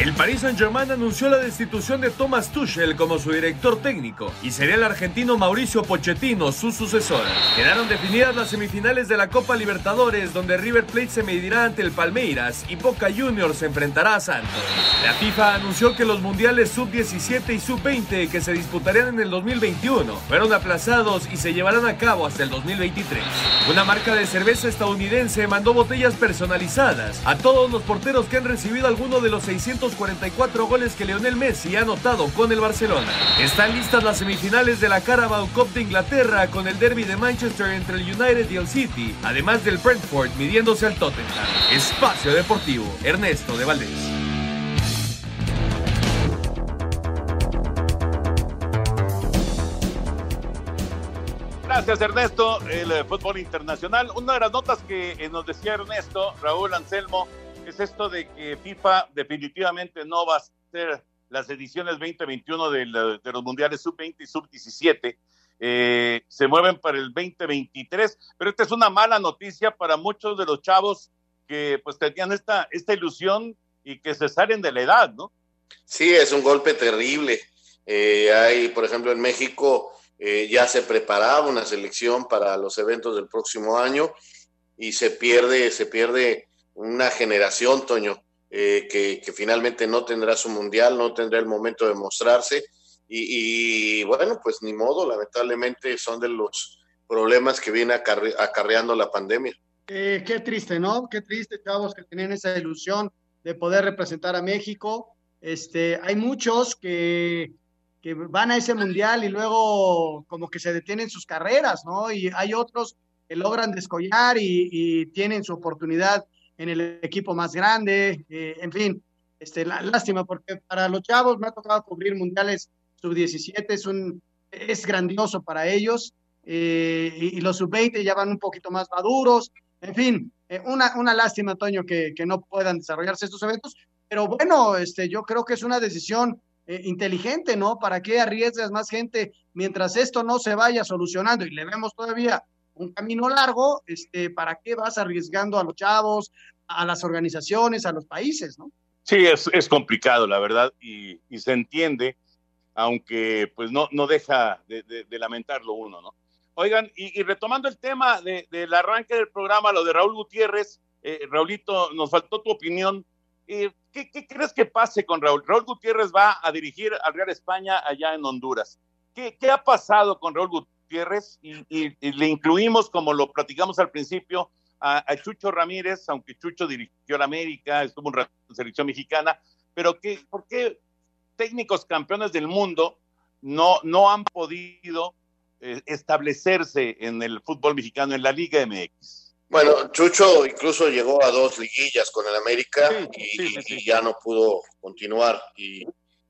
El Paris Saint-Germain anunció la destitución de Thomas Tuchel como su director técnico y sería el argentino Mauricio Pochettino su sucesor. Quedaron definidas las semifinales de la Copa Libertadores donde River Plate se medirá ante el Palmeiras y Boca Juniors se enfrentará a Santos. La FIFA anunció que los mundiales sub-17 y sub-20 que se disputarían en el 2021 fueron aplazados y se llevarán a cabo hasta el 2023. Una marca de cerveza estadounidense mandó botellas personalizadas a todos los porteros que han recibido alguno de los 600 44 goles que Lionel Messi ha anotado con el Barcelona. Están listas las semifinales de la Carabao Cup de Inglaterra con el derby de Manchester entre el United y el City, además del Brentford midiéndose al Tottenham. Espacio Deportivo, Ernesto de Valdés. Gracias, Ernesto. El eh, fútbol internacional. Una de las notas que eh, nos decía Ernesto, Raúl Anselmo, es esto de que FIFA definitivamente no va a hacer las ediciones 2021 del, eh, de los mundiales sub-20 y sub-17. se mueven para el 2023, pero esta es una mala noticia para muchos de los chavos que pues tenían esta, esta ilusión y que se salen de la edad, ¿no? Sí, es un golpe terrible. hay, por ejemplo, en México eh, ya se preparaba una selección para los eventos del próximo año y se pierde, se pierde una generación, Toño, eh, que, finalmente no tendrá su mundial, no tendrá el momento de mostrarse. Y, bueno, pues ni modo, lamentablemente son de los problemas que viene acarreando la pandemia. Qué triste, ¿no? Qué triste, chavos, que tienen esa ilusión de poder representar a México. Este, hay muchos que que van a ese mundial y luego como que se detienen sus carreras, ¿no? Y hay otros que logran descollar y, tienen su oportunidad en el equipo más grande, eh, en fin, este, la, lástima, porque para los chavos me ha tocado cubrir mundiales sub-17, es, un, es grandioso para ellos, eh, y, los sub-20 ya van un poquito más maduros, en fin, eh, una, una lástima, Toño, que, que no puedan desarrollarse estos eventos, pero bueno, este, yo creo que es una decisión eh, inteligente, ¿no? ¿Para qué arriesgas más gente mientras esto no se vaya solucionando y le vemos todavía un camino largo, este, ¿para qué vas arriesgando a los chavos, a las organizaciones, a los países, ¿no? Sí, es, es complicado, la verdad, y, se entiende, aunque pues no, no deja de, lamentarlo uno, ¿no? Oigan, y, retomando el tema del arranque del programa, lo de Raúl Gutiérrez, eh, Raulito, nos faltó tu opinión eh, ¿qué, crees que pase con Raúl? Raúl Gutiérrez va a dirigir al Real España allá en Honduras. ¿Qué, ha pasado con Raúl Gutiérrez? Y, le incluimos, como lo platicamos al principio, a, Chucho Ramírez, aunque Chucho dirigió la América, estuvo un rato en selección mexicana, pero ¿qué, ¿por qué técnicos campeones del mundo no, no han podido eh, establecerse en el fútbol mexicano, en la Liga MX? Bueno, Chucho incluso llegó a dos liguillas con el América y, ya no pudo continuar. Y,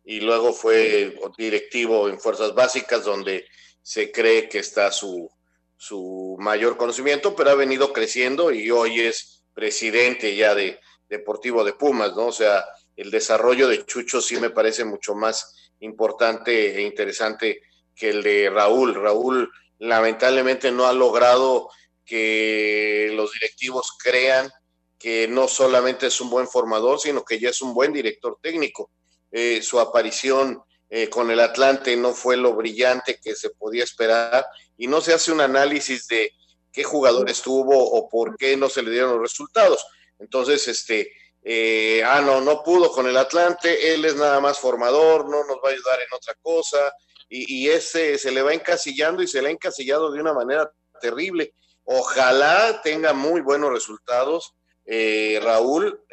luego fue directivo en Fuerzas Básicas, donde se cree que está su, su mayor conocimiento, pero ha venido creciendo y hoy es presidente ya de Deportivo de Pumas, ¿no? O sea, el desarrollo de Chucho sí me parece mucho más importante e interesante que el de Raúl. Raúl lamentablemente no ha logrado que los directivos crean que no solamente es un buen formador, sino que ya es un buen director técnico. Eh, su aparición eh, con el Atlante no fue lo brillante que se podía esperar y no se hace un análisis de qué jugadores tuvo o por qué no se le dieron los resultados. Entonces, este, eh, ah, no, no pudo con el Atlante, él es nada más formador, no nos va a ayudar en otra cosa, y, ese se le va encasillando y se le ha encasillado de una manera terrible. Ojalá tenga muy buenos resultados Raúl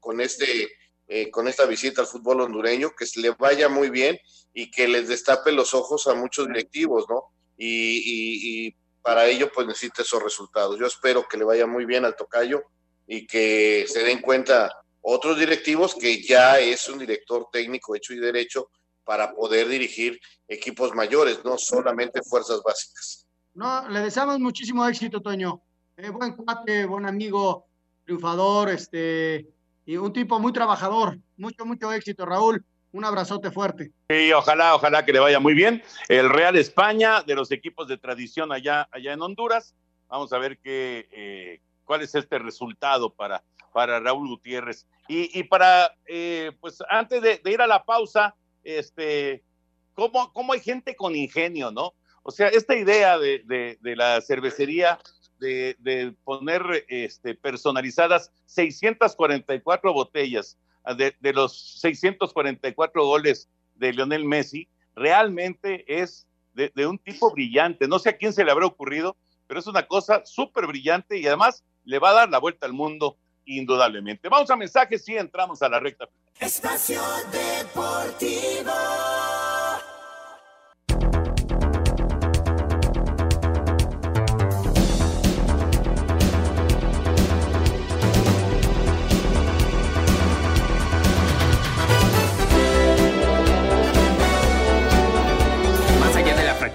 con, este, eh, con esta visita al fútbol hondureño, que le vaya muy bien y que les destape los ojos a muchos directivos, ¿no? Y, para ello pues necesita esos resultados. Yo espero que le vaya muy bien al tocayo y que se den cuenta otros directivos que ya es un director técnico hecho y derecho para poder dirigir equipos mayores, no solamente fuerzas básicas. No, le deseamos muchísimo éxito, Toño. Eh, buen cuate, buen amigo, triunfador, este, y un tipo muy trabajador. Mucho, mucho éxito, Raúl. Un abrazote fuerte. Sí, ojalá, ojalá que le vaya muy bien. El Real España, de los equipos de tradición allá, allá en Honduras. Vamos a ver qué, eh, cuál es este resultado para, para Raúl Gutiérrez. Y, y para, eh, pues antes de, ir a la pausa, este, ¿cómo, ¿cómo hay gente con ingenio, no? O sea, esta idea de, la cervecería de, poner este, personalizadas 644 botellas de, los 644 goles de Lionel Messi, realmente es de, un tipo brillante. No sé a quién se le habrá ocurrido, pero es una cosa súper brillante y además le va a dar la vuelta al mundo indudablemente. Vamos a mensajes y entramos a la recta. Espacio Deportivo.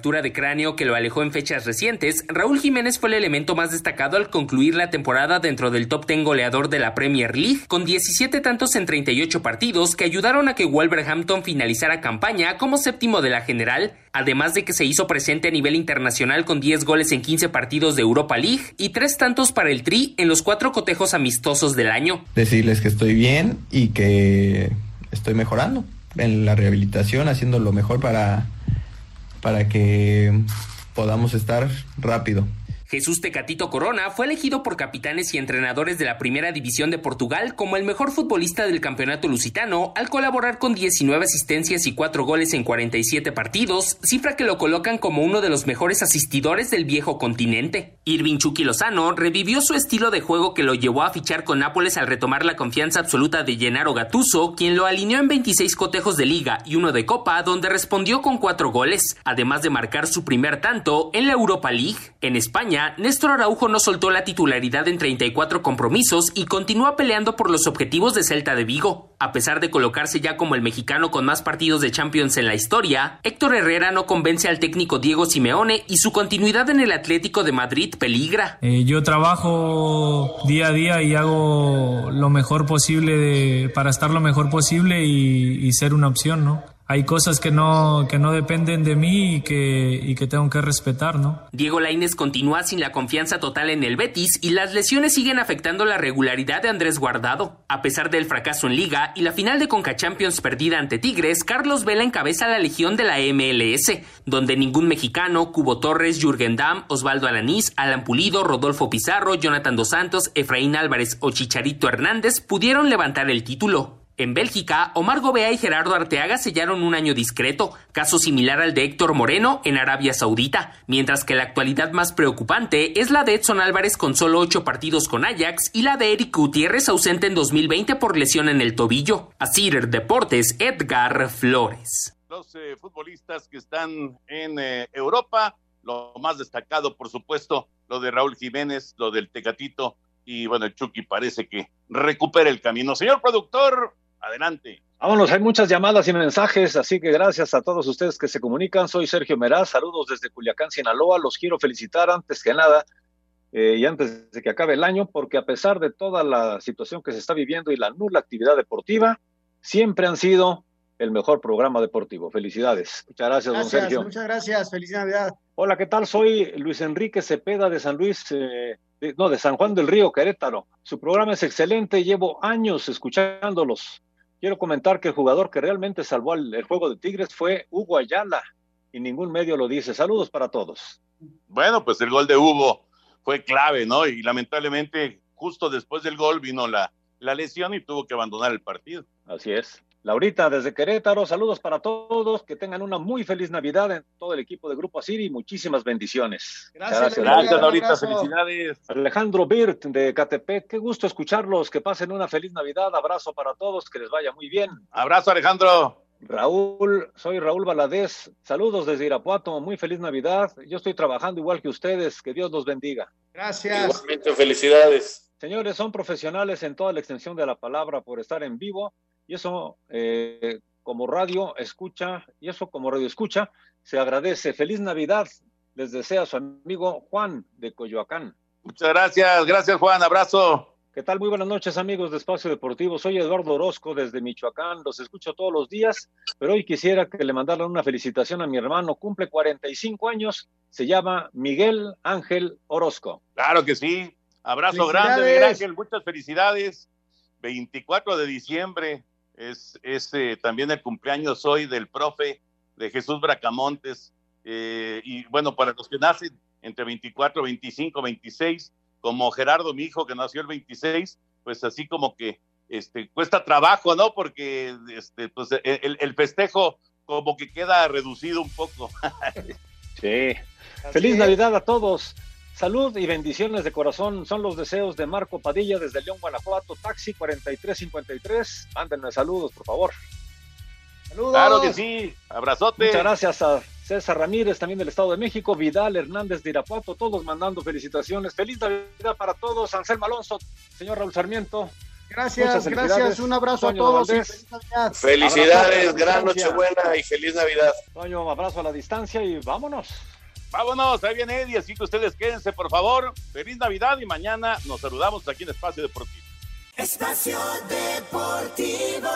Fractura de cráneo que lo alejó en fechas recientes, Raúl Jiménez fue el elemento más destacado al concluir la temporada dentro del top 10 goleador de la Premier League, con 17 tantos en 38 partidos que ayudaron a que Wolverhampton finalizara campaña como séptimo de la general, además de que se hizo presente a nivel internacional con 10 goles en 15 partidos de Europa League y 3 tantos para el Tri en los cuatro cotejos amistosos del año. Decirles que estoy bien y que estoy mejorando en la rehabilitación, haciendo lo mejor para, para que podamos estar rápido. Jesús Tecatito Corona fue elegido por capitanes y entrenadores de la Primera División de Portugal como el mejor futbolista del campeonato lusitano al colaborar con 19 asistencias y 4 goles en 47 partidos, cifra que lo colocan como uno de los mejores asistidores del viejo continente. Irving Chucky Lozano revivió su estilo de juego que lo llevó a fichar con Nápoles al retomar la confianza absoluta de Gennaro Gattuso, quien lo alineó en 26 cotejos de liga y uno de copa, donde respondió con 4 goles, además de marcar su primer tanto en la Europa League. En España, Néstor Araujo no soltó la titularidad en 34 compromisos y continúa peleando por los objetivos de Celta de Vigo. A pesar de colocarse ya como el mexicano con más partidos de Champions en la historia, Héctor Herrera no convence al técnico Diego Simeone y su continuidad en el Atlético de Madrid peligra. Eh, yo trabajo día a día y hago lo mejor posible para estar lo mejor posible y, y ser una opción, ¿no? Hay cosas que no, que no dependen de mí y que, y que tengo que respetar, ¿no? Diego Lainez continúa sin la confianza total en el Betis y las lesiones siguen afectando la regularidad de Andrés Guardado. A pesar del fracaso en Liga y la final de Conca Champions perdida ante Tigres, Carlos Vela encabeza la legión de la MLS, donde ningún mexicano, Cubo Torres, Jürgen Damm, Osvaldo Alanís, Alan Pulido, Rodolfo Pizarro, Jonathan Dos Santos, Efraín Álvarez o Chicharito Hernández pudieron levantar el título. En Bélgica, Omar Gobea y Gerardo Arteaga sellaron un año discreto, caso similar al de Héctor Moreno en Arabia Saudita, mientras que la actualidad más preocupante es la de Edson Álvarez con solo ocho partidos con Ajax y la de Eric Gutiérrez ausente en 2020 por lesión en el tobillo. Asir Deportes, Edgar Flores. Los eh, futbolistas que están en eh, Europa, lo más destacado, por supuesto, lo de Raúl Jiménez, lo del Tecatito, y bueno, Chucky parece que recupera el camino. Señor productor, Adelante. Vámonos, hay muchas llamadas y mensajes, así que gracias a todos ustedes que se comunican. Soy Sergio Meraz, saludos desde Culiacán, Sinaloa. Los quiero felicitar antes que nada eh, y antes de que acabe el año, porque a pesar de toda la situación que se está viviendo y la nula actividad deportiva, siempre han sido el mejor programa deportivo. Felicidades. Muchas gracias, don Sergio. Muchas gracias, feliz Navidad. Hola, ¿qué tal? Soy Luis Enrique Cepeda de San Luis, eh, no, de San Juan del Río, Querétaro. Su programa es excelente, llevo años escuchándolos quiero comentar que el jugador que realmente salvó el, juego de Tigres fue Hugo Ayala y ningún medio lo dice. Saludos para todos. Bueno, pues el gol de Hugo fue clave, ¿no? Y lamentablemente justo después del gol vino la, la lesión y tuvo que abandonar el partido. Así es. Laurita, desde Querétaro, saludos para todos, que tengan una muy feliz Navidad en todo el equipo de Grupo Asiri y muchísimas bendiciones. Gracias, gracias, Laurita, felicidades. Alejandro Birt de Catepec, qué gusto escucharlos, que pasen una feliz Navidad, abrazo para todos, que les vaya muy bien. Abrazo, Alejandro. Raúl, soy Raúl Valadez, saludos desde Irapuato, muy feliz Navidad, yo estoy trabajando igual que ustedes, que Dios los bendiga. Gracias. Igualmente, felicidades. Señores, son profesionales en toda la extensión de la palabra por estar en vivo y eso, eh, como radio escucha, y eso como radio escucha, se agradece. Feliz Navidad, les desea su amigo Juan de Coyoacán. Muchas gracias, gracias Juan, abrazo. ¿Qué tal? Muy buenas noches amigos de Espacio Deportivo. Soy Eduardo Orozco desde Michoacán. Los escucho todos los días, pero hoy quisiera que le mandaran una felicitación a mi hermano. Cumple 45 años. Se llama Miguel Ángel Orozco. Claro que sí. Abrazo grande, Miguel Ángel. Muchas felicidades. 24 de diciembre, es, eh, también el cumpleaños hoy del profe de Jesús Bracamontes. Eh, y bueno, para los que nacen entre 24, 25, 26, como Gerardo, mi hijo, que nació el 26, pues así como que este, cuesta trabajo, ¿no? Porque este, pues, el, el festejo como que queda reducido un poco. sí. Feliz Navidad a todos. Salud y bendiciones de corazón son los deseos de Marco Padilla desde León, Guanajuato, taxi 4353. Mándenme saludos, por favor. Saludos. Claro que sí, abrazote. Muchas gracias a César Ramírez, también del Estado de México, Vidal Hernández de Irapuato, todos mandando felicitaciones. Feliz Navidad para todos. Anselmo Alonso, señor Raúl Sarmiento, Gracias, gracias. Un abrazo a todos. feliz Felicidades, gran Nochebuena y feliz Navidad. Toño, abrazo a la distancia y vámonos. Vámonos, ahí viene Eddie, así que ustedes quédense, por favor. Feliz Navidad y mañana nos saludamos aquí en Espacio Deportivo. Espacio Deportivo.